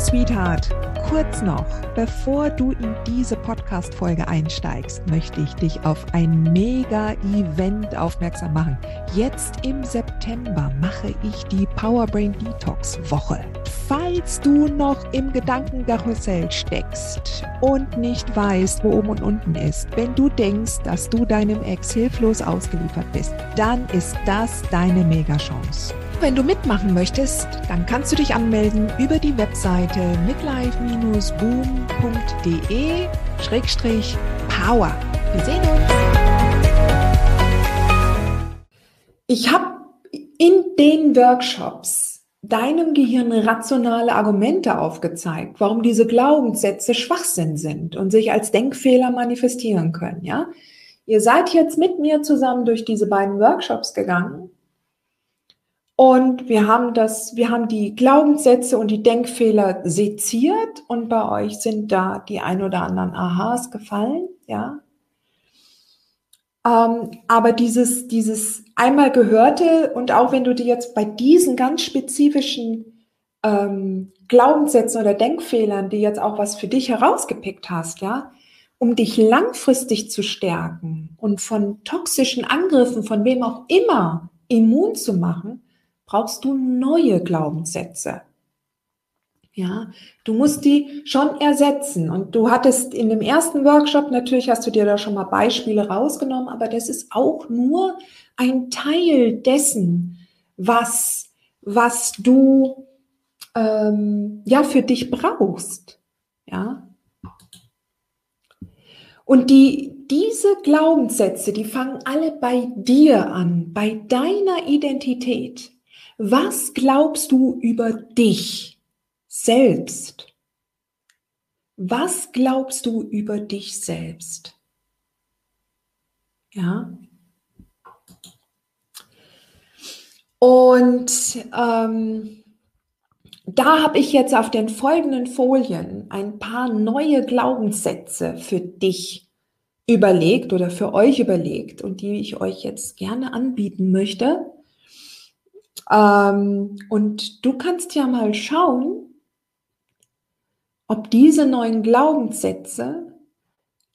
Sweetheart, kurz noch, bevor du in diese Podcast-Folge einsteigst, möchte ich dich auf ein Mega-Event aufmerksam machen. Jetzt im September mache ich die Powerbrain Detox Woche. Falls du noch im Gedankenkarussell steckst und nicht weißt, wo oben und unten ist, wenn du denkst, dass du deinem Ex hilflos ausgeliefert bist, dann ist das deine Mega-Chance. Wenn du mitmachen möchtest, dann kannst du dich anmelden über die Webseite midlife-boom.de-power. Wir sehen uns! Ich habe in den Workshops deinem Gehirn rationale Argumente aufgezeigt, warum diese Glaubenssätze Schwachsinn sind und sich als Denkfehler manifestieren können, ja? Ihr seid jetzt mit mir zusammen durch diese beiden Workshops gegangen und wir haben das, wir haben die Glaubenssätze und die Denkfehler seziert und bei euch sind da die ein oder anderen Aha's gefallen, ja. Ähm, aber dieses, dieses einmal gehörte und auch wenn du dir jetzt bei diesen ganz spezifischen ähm, Glaubenssätzen oder Denkfehlern, die jetzt auch was für dich herausgepickt hast, ja, um dich langfristig zu stärken und von toxischen Angriffen, von wem auch immer, immun zu machen, brauchst du neue Glaubenssätze. Ja, du musst die schon ersetzen. Und du hattest in dem ersten Workshop, natürlich hast du dir da schon mal Beispiele rausgenommen, aber das ist auch nur ein Teil dessen, was, was du ähm, ja für dich brauchst. Ja. Und die, diese Glaubenssätze, die fangen alle bei dir an, bei deiner Identität. Was glaubst du über dich selbst? Was glaubst du über dich selbst? Ja. Und ähm, da habe ich jetzt auf den folgenden Folien ein paar neue Glaubenssätze für dich überlegt oder für euch überlegt und die ich euch jetzt gerne anbieten möchte. Ähm, und du kannst ja mal schauen, ob diese neuen Glaubenssätze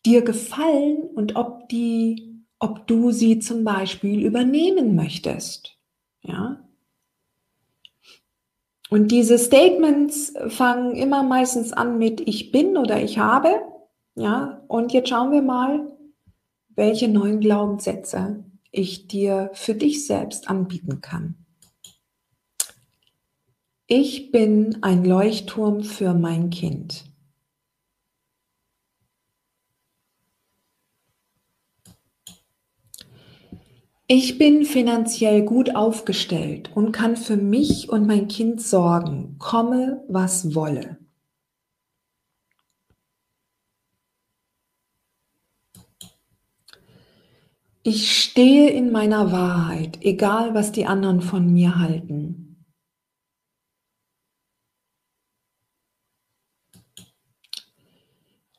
dir gefallen und ob die, ob du sie zum Beispiel übernehmen möchtest. Ja. Und diese Statements fangen immer meistens an mit ich bin oder ich habe. Ja. Und jetzt schauen wir mal, welche neuen Glaubenssätze ich dir für dich selbst anbieten kann. Ich bin ein Leuchtturm für mein Kind. Ich bin finanziell gut aufgestellt und kann für mich und mein Kind sorgen, komme was wolle. Ich stehe in meiner Wahrheit, egal was die anderen von mir halten.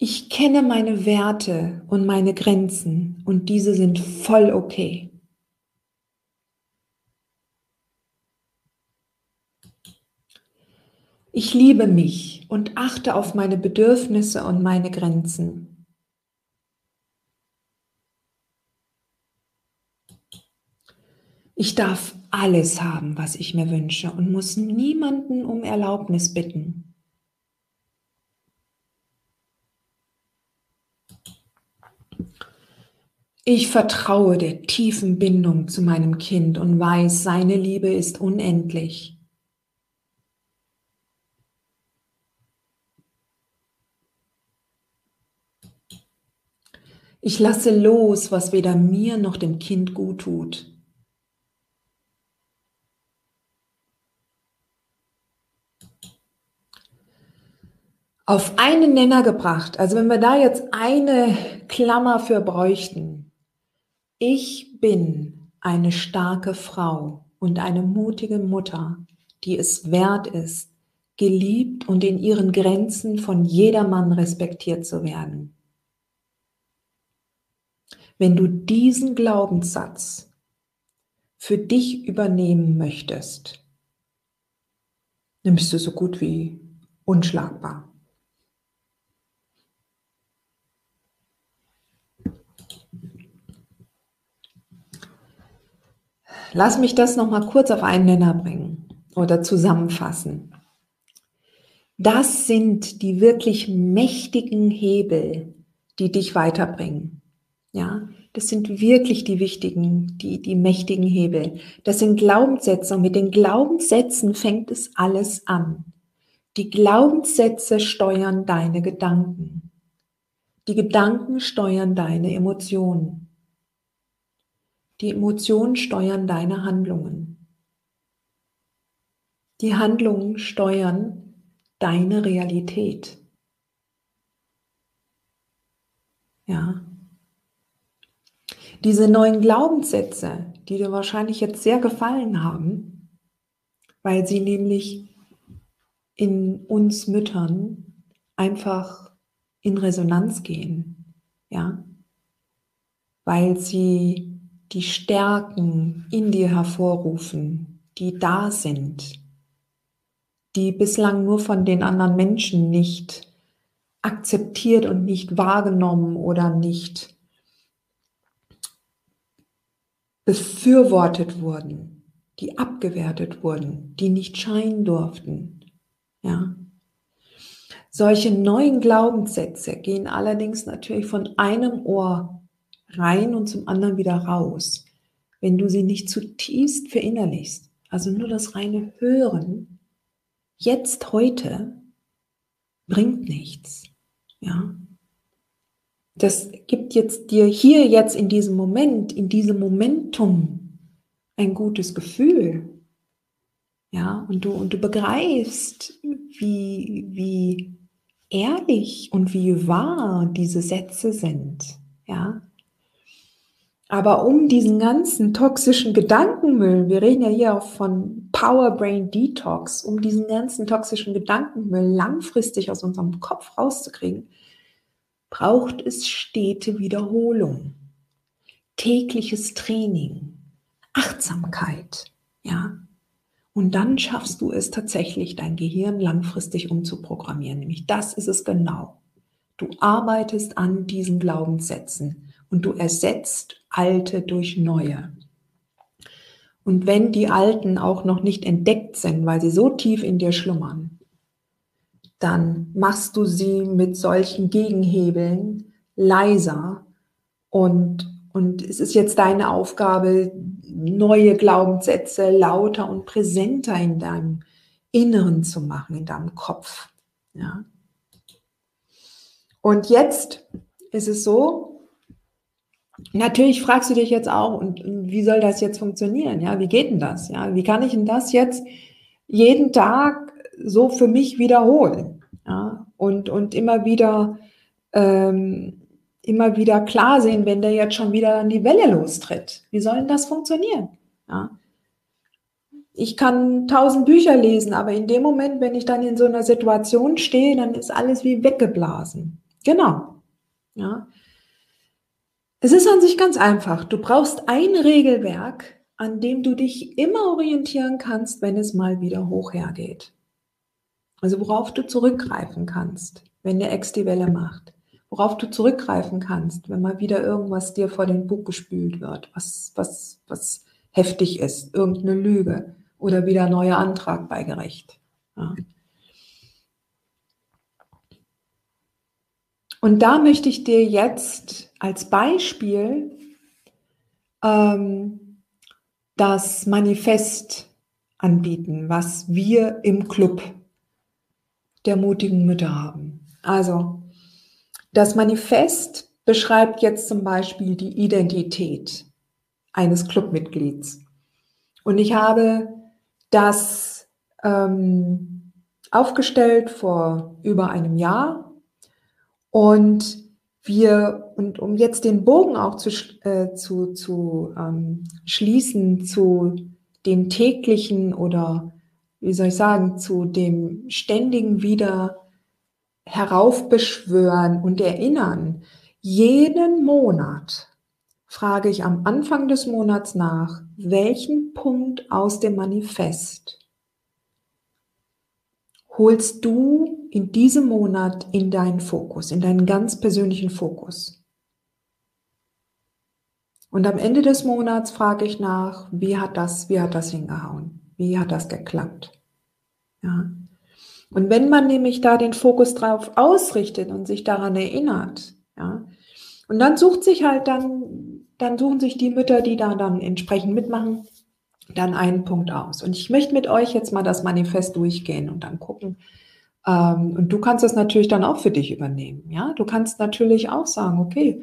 Ich kenne meine Werte und meine Grenzen und diese sind voll okay. Ich liebe mich und achte auf meine Bedürfnisse und meine Grenzen. Ich darf alles haben, was ich mir wünsche und muss niemanden um Erlaubnis bitten. Ich vertraue der tiefen Bindung zu meinem Kind und weiß, seine Liebe ist unendlich. Ich lasse los, was weder mir noch dem Kind gut tut. Auf einen Nenner gebracht, also wenn wir da jetzt eine Klammer für bräuchten, ich bin eine starke Frau und eine mutige Mutter, die es wert ist, geliebt und in ihren Grenzen von jedermann respektiert zu werden. Wenn du diesen Glaubenssatz für dich übernehmen möchtest, dann bist du so gut wie unschlagbar. Lass mich das noch mal kurz auf einen Nenner bringen oder zusammenfassen. Das sind die wirklich mächtigen Hebel, die dich weiterbringen. Ja, das sind wirklich die wichtigen, die, die mächtigen Hebel. Das sind Glaubenssätze und mit den Glaubenssätzen fängt es alles an. Die Glaubenssätze steuern deine Gedanken. Die Gedanken steuern deine Emotionen. Die Emotionen steuern deine Handlungen. Die Handlungen steuern deine Realität. Ja. Diese neuen Glaubenssätze, die dir wahrscheinlich jetzt sehr gefallen haben, weil sie nämlich in uns Müttern einfach in Resonanz gehen, ja, weil sie die Stärken in dir hervorrufen, die da sind, die bislang nur von den anderen Menschen nicht akzeptiert und nicht wahrgenommen oder nicht befürwortet wurden, die abgewertet wurden, die nicht scheinen durften. Ja. Solche neuen Glaubenssätze gehen allerdings natürlich von einem Ohr rein und zum anderen wieder raus, wenn du sie nicht zutiefst verinnerlichst. Also nur das reine Hören, jetzt, heute, bringt nichts. Ja. Das gibt jetzt dir hier jetzt in diesem Moment, in diesem Momentum ein gutes Gefühl. Ja, und du, und du begreifst, wie, wie ehrlich und wie wahr diese Sätze sind. Ja, aber um diesen ganzen toxischen Gedankenmüll, wir reden ja hier auch von Power Brain Detox, um diesen ganzen toxischen Gedankenmüll langfristig aus unserem Kopf rauszukriegen, braucht es stete Wiederholung, tägliches Training, Achtsamkeit, ja. Und dann schaffst du es tatsächlich, dein Gehirn langfristig umzuprogrammieren. Nämlich das ist es genau. Du arbeitest an diesen Glaubenssätzen und du ersetzt alte durch neue. Und wenn die alten auch noch nicht entdeckt sind, weil sie so tief in dir schlummern, dann machst du sie mit solchen Gegenhebeln leiser und, und es ist jetzt deine Aufgabe, neue Glaubenssätze lauter und präsenter in deinem Inneren zu machen, in deinem Kopf. Ja. Und jetzt ist es so, Natürlich fragst du dich jetzt auch, und wie soll das jetzt funktionieren? Ja, wie geht denn das? Ja, wie kann ich denn das jetzt jeden Tag so für mich wiederholen? Ja, und, und immer wieder, ähm, immer wieder klar sehen, wenn der jetzt schon wieder an die Welle lostritt. Wie soll denn das funktionieren? Ja. Ich kann tausend Bücher lesen, aber in dem Moment, wenn ich dann in so einer Situation stehe, dann ist alles wie weggeblasen. Genau. Ja. Es ist an sich ganz einfach. Du brauchst ein Regelwerk, an dem du dich immer orientieren kannst, wenn es mal wieder hoch hergeht. Also worauf du zurückgreifen kannst, wenn der Ex die Welle macht. Worauf du zurückgreifen kannst, wenn mal wieder irgendwas dir vor den Bug gespült wird, was, was, was heftig ist, irgendeine Lüge oder wieder ein neuer Antrag bei Gericht. Ja. Und da möchte ich dir jetzt als Beispiel ähm, das Manifest anbieten, was wir im Club der mutigen Mütter haben. Also das Manifest beschreibt jetzt zum Beispiel die Identität eines Clubmitglieds. Und ich habe das ähm, aufgestellt vor über einem Jahr und wir, und um jetzt den Bogen auch zu, äh, zu, zu ähm, schließen zu dem täglichen oder wie soll ich sagen, zu dem ständigen wieder heraufbeschwören und erinnern. Jeden Monat frage ich am Anfang des Monats nach, welchen Punkt aus dem Manifest holst du in diesem Monat in deinen Fokus, in deinen ganz persönlichen Fokus. Und am Ende des Monats frage ich nach, wie hat das, wie hat das hingehauen? Wie hat das geklappt? Ja. Und wenn man nämlich da den Fokus drauf ausrichtet und sich daran erinnert, ja, und dann sucht sich halt dann, dann suchen sich die Mütter, die da dann entsprechend mitmachen, dann einen Punkt aus. Und ich möchte mit euch jetzt mal das Manifest durchgehen und dann gucken. Ähm, und du kannst das natürlich dann auch für dich übernehmen. Ja, du kannst natürlich auch sagen, okay,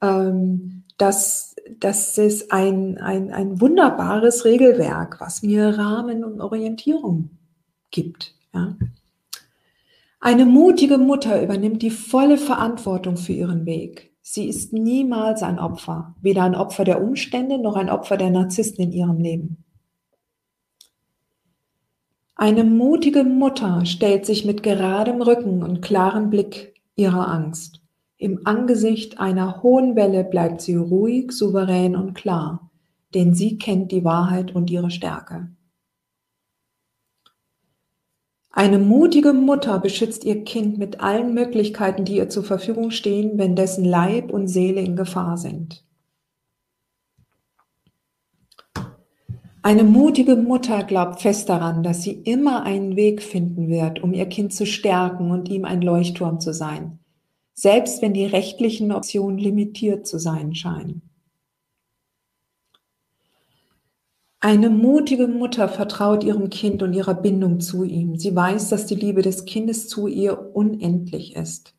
ähm, das, das ist ein, ein, ein wunderbares Regelwerk, was mir Rahmen und Orientierung gibt. Ja. Eine mutige Mutter übernimmt die volle Verantwortung für ihren Weg. Sie ist niemals ein Opfer, weder ein Opfer der Umstände noch ein Opfer der Narzissten in ihrem Leben. Eine mutige Mutter stellt sich mit geradem Rücken und klarem Blick ihrer Angst. Im Angesicht einer hohen Welle bleibt sie ruhig, souverän und klar, denn sie kennt die Wahrheit und ihre Stärke. Eine mutige Mutter beschützt ihr Kind mit allen Möglichkeiten, die ihr zur Verfügung stehen, wenn dessen Leib und Seele in Gefahr sind. Eine mutige Mutter glaubt fest daran, dass sie immer einen Weg finden wird, um ihr Kind zu stärken und ihm ein Leuchtturm zu sein, selbst wenn die rechtlichen Optionen limitiert zu sein scheinen. Eine mutige Mutter vertraut ihrem Kind und ihrer Bindung zu ihm. Sie weiß, dass die Liebe des Kindes zu ihr unendlich ist.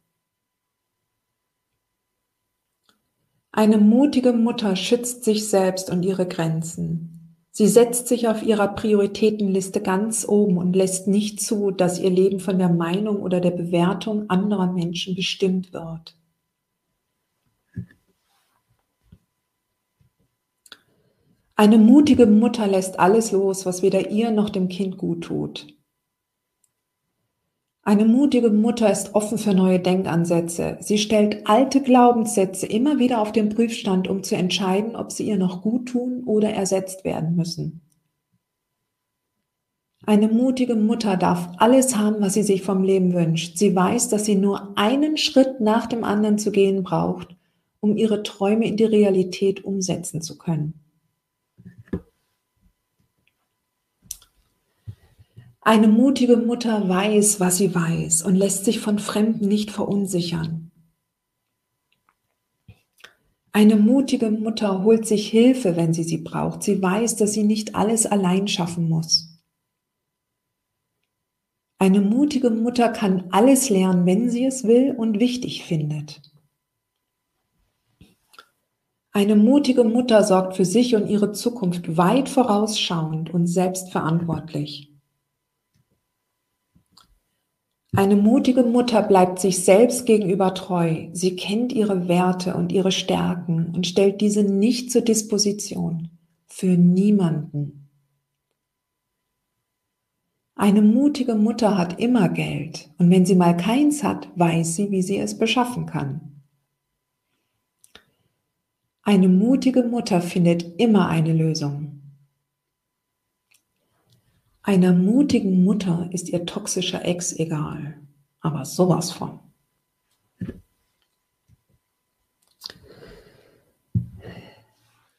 Eine mutige Mutter schützt sich selbst und ihre Grenzen. Sie setzt sich auf ihrer Prioritätenliste ganz oben und lässt nicht zu, dass ihr Leben von der Meinung oder der Bewertung anderer Menschen bestimmt wird. Eine mutige Mutter lässt alles los, was weder ihr noch dem Kind gut tut. Eine mutige Mutter ist offen für neue Denkansätze. Sie stellt alte Glaubenssätze immer wieder auf den Prüfstand, um zu entscheiden, ob sie ihr noch gut tun oder ersetzt werden müssen. Eine mutige Mutter darf alles haben, was sie sich vom Leben wünscht. Sie weiß, dass sie nur einen Schritt nach dem anderen zu gehen braucht, um ihre Träume in die Realität umsetzen zu können. Eine mutige Mutter weiß, was sie weiß und lässt sich von Fremden nicht verunsichern. Eine mutige Mutter holt sich Hilfe, wenn sie sie braucht. Sie weiß, dass sie nicht alles allein schaffen muss. Eine mutige Mutter kann alles lernen, wenn sie es will und wichtig findet. Eine mutige Mutter sorgt für sich und ihre Zukunft weit vorausschauend und selbstverantwortlich. Eine mutige Mutter bleibt sich selbst gegenüber treu. Sie kennt ihre Werte und ihre Stärken und stellt diese nicht zur Disposition. Für niemanden. Eine mutige Mutter hat immer Geld und wenn sie mal keins hat, weiß sie, wie sie es beschaffen kann. Eine mutige Mutter findet immer eine Lösung. Einer mutigen Mutter ist ihr toxischer Ex egal, aber sowas von.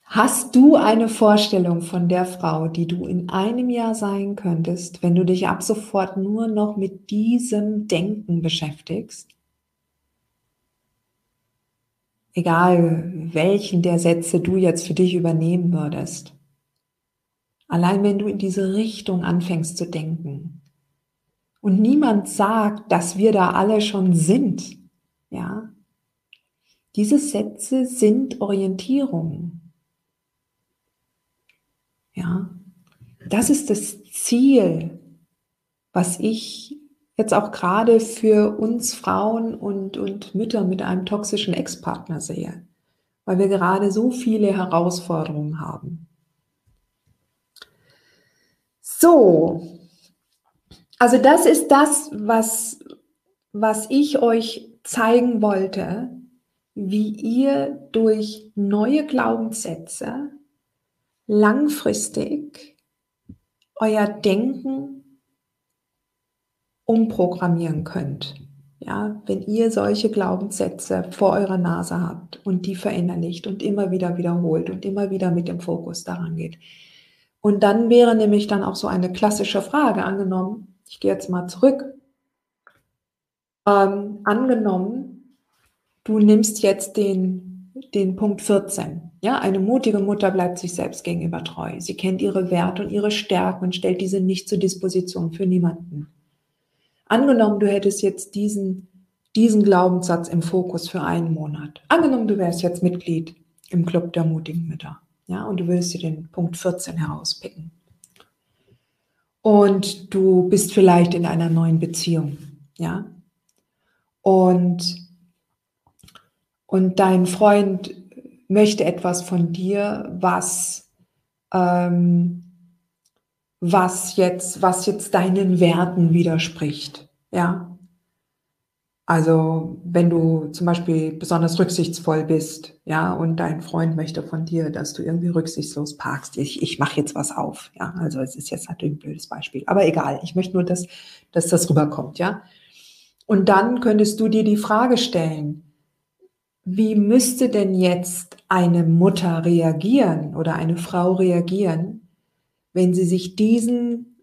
Hast du eine Vorstellung von der Frau, die du in einem Jahr sein könntest, wenn du dich ab sofort nur noch mit diesem Denken beschäftigst? Egal welchen der Sätze du jetzt für dich übernehmen würdest. Allein wenn du in diese Richtung anfängst zu denken. Und niemand sagt, dass wir da alle schon sind. Ja. Diese Sätze sind Orientierung. Ja. Das ist das Ziel, was ich jetzt auch gerade für uns Frauen und, und Mütter mit einem toxischen Ex-Partner sehe, weil wir gerade so viele Herausforderungen haben. So, also das ist das, was, was ich euch zeigen wollte, wie ihr durch neue Glaubenssätze langfristig euer Denken umprogrammieren könnt. Ja, wenn ihr solche Glaubenssätze vor eurer Nase habt und die verinnerlicht und immer wieder wiederholt und immer wieder mit dem Fokus daran geht. Und dann wäre nämlich dann auch so eine klassische Frage angenommen. Ich gehe jetzt mal zurück. Ähm, angenommen, du nimmst jetzt den, den Punkt 14. Ja, eine mutige Mutter bleibt sich selbst gegenüber treu. Sie kennt ihre Werte und ihre Stärken und stellt diese nicht zur Disposition für niemanden. Angenommen, du hättest jetzt diesen, diesen Glaubenssatz im Fokus für einen Monat. Angenommen, du wärst jetzt Mitglied im Club der mutigen Mütter. Ja, und du würdest dir den Punkt 14 herauspicken. Und du bist vielleicht in einer neuen Beziehung. Ja. Und, und dein Freund möchte etwas von dir, was, ähm, was jetzt, was jetzt deinen Werten widerspricht. Ja. Also, wenn du zum Beispiel besonders rücksichtsvoll bist, ja, und dein Freund möchte von dir, dass du irgendwie rücksichtslos parkst. Ich, ich mache jetzt was auf, ja. Also, es ist jetzt natürlich ein blödes Beispiel. Aber egal. Ich möchte nur, dass, dass das rüberkommt, ja. Und dann könntest du dir die Frage stellen, wie müsste denn jetzt eine Mutter reagieren oder eine Frau reagieren, wenn sie sich diesen,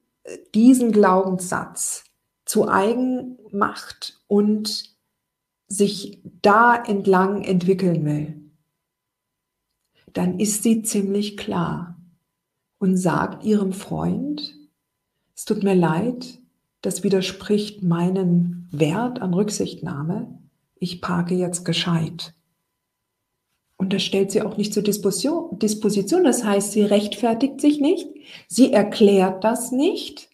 diesen Glaubenssatz zu eigen macht und sich da entlang entwickeln will, dann ist sie ziemlich klar und sagt ihrem Freund, es tut mir leid, das widerspricht meinem Wert an Rücksichtnahme, ich parke jetzt gescheit. Und das stellt sie auch nicht zur Disposition. Das heißt, sie rechtfertigt sich nicht, sie erklärt das nicht,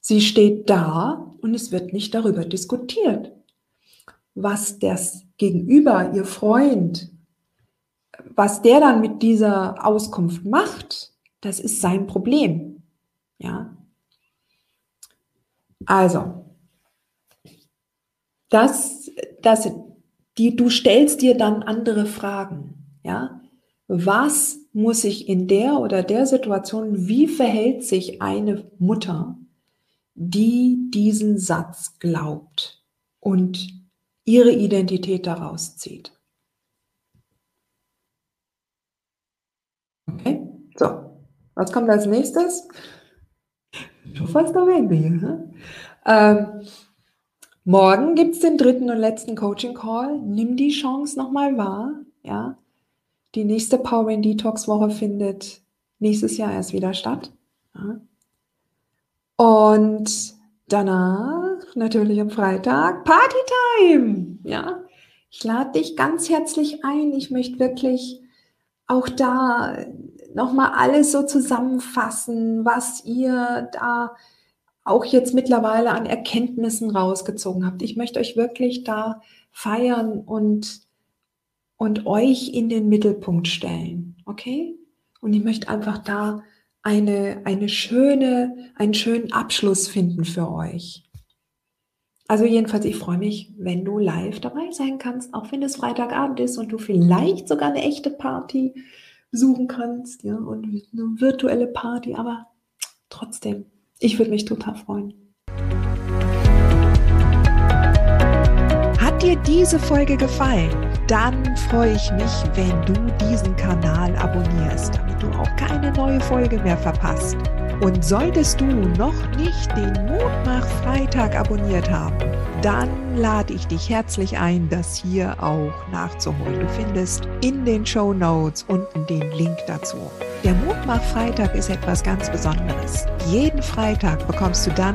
sie steht da und es wird nicht darüber diskutiert. Was das Gegenüber, ihr Freund, was der dann mit dieser Auskunft macht, das ist sein Problem. Ja. Also, das, das die, du stellst dir dann andere Fragen, ja. Was muss ich in der oder der Situation, wie verhält sich eine Mutter, die diesen Satz glaubt und ihre Identität daraus zieht? Okay, so, was kommt als nächstes? Schon fast am Ende hier. Ähm, Morgen gibt es den dritten und letzten Coaching-Call. Nimm die Chance nochmal wahr. Ja? Die nächste Power in Detox Woche findet nächstes Jahr erst wieder statt. Ja? Und danach, natürlich am Freitag, Partytime. Ja? Ich lade dich ganz herzlich ein. Ich möchte wirklich auch da nochmal alles so zusammenfassen, was ihr da auch jetzt mittlerweile an Erkenntnissen rausgezogen habt. Ich möchte euch wirklich da feiern und, und euch in den Mittelpunkt stellen. Okay? Und ich möchte einfach da eine, eine schöne, einen schönen Abschluss finden für euch. Also jedenfalls, ich freue mich, wenn du live dabei sein kannst, auch wenn es Freitagabend ist und du vielleicht sogar eine echte Party besuchen kannst, ja, und eine virtuelle Party, aber trotzdem, ich würde mich total freuen. Hat dir diese Folge gefallen? Dann freue ich mich, wenn du diesen Kanal abonnierst, damit du auch keine neue Folge mehr verpasst. Und solltest du noch nicht den Mutmach Freitag abonniert haben, dann lade ich dich herzlich ein, das hier auch nachzuholen. Du findest in den Show Notes unten den Link dazu. Der Mutmach Freitag ist etwas ganz Besonderes. Jeden Freitag bekommst du dann